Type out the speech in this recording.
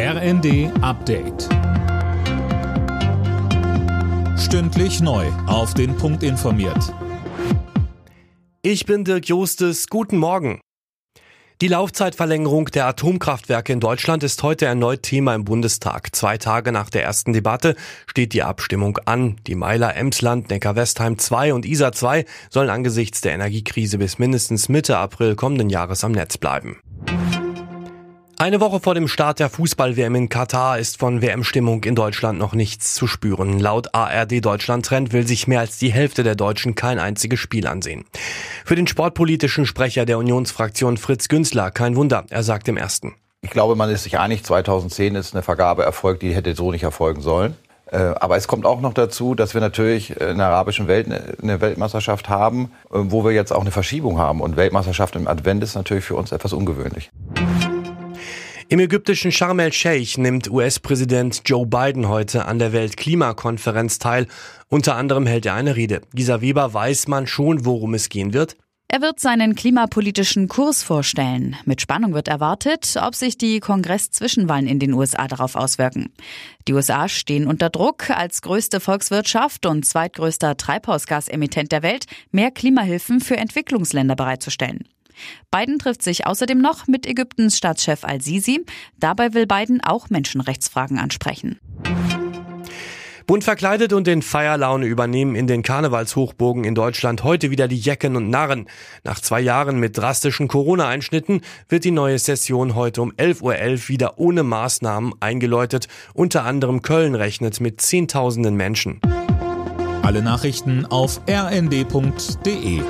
RND Update. Stündlich neu. Auf den Punkt informiert. Ich bin Dirk Jostes. Guten Morgen. Die Laufzeitverlängerung der Atomkraftwerke in Deutschland ist heute erneut Thema im Bundestag. Zwei Tage nach der ersten Debatte steht die Abstimmung an. Die Meiler Emsland, Neckar-Westheim 2 und Isar 2 sollen angesichts der Energiekrise bis mindestens Mitte April kommenden Jahres am Netz bleiben. Eine Woche vor dem Start der Fußball-WM in Katar ist von WM-Stimmung in Deutschland noch nichts zu spüren. Laut ARD Deutschland Trend will sich mehr als die Hälfte der Deutschen kein einziges Spiel ansehen. Für den sportpolitischen Sprecher der Unionsfraktion Fritz Günzler kein Wunder. Er sagt im ersten. Ich glaube, man ist sich einig, 2010 ist eine Vergabe erfolgt, die hätte so nicht erfolgen sollen. Äh, aber es kommt auch noch dazu, dass wir natürlich in der arabischen Welt eine Weltmeisterschaft haben, äh, wo wir jetzt auch eine Verschiebung haben. Und Weltmeisterschaft im Advent ist natürlich für uns etwas ungewöhnlich. Im ägyptischen Sharm el-Sheikh nimmt US-Präsident Joe Biden heute an der Weltklimakonferenz teil. Unter anderem hält er eine Rede. Gisa Weber weiß man schon, worum es gehen wird. Er wird seinen klimapolitischen Kurs vorstellen. Mit Spannung wird erwartet, ob sich die Kongress-Zwischenwahlen in den USA darauf auswirken. Die USA stehen unter Druck, als größte Volkswirtschaft und zweitgrößter Treibhausgasemittent der Welt mehr Klimahilfen für Entwicklungsländer bereitzustellen. Biden trifft sich außerdem noch mit Ägyptens Staatschef al-Sisi. Dabei will Biden auch Menschenrechtsfragen ansprechen. Bunt verkleidet und in Feierlaune übernehmen in den Karnevalshochburgen in Deutschland heute wieder die Jecken und Narren. Nach zwei Jahren mit drastischen Corona-Einschnitten wird die neue Session heute um 11.11 Uhr wieder ohne Maßnahmen eingeläutet. Unter anderem Köln rechnet mit Zehntausenden Menschen. Alle Nachrichten auf rnd.de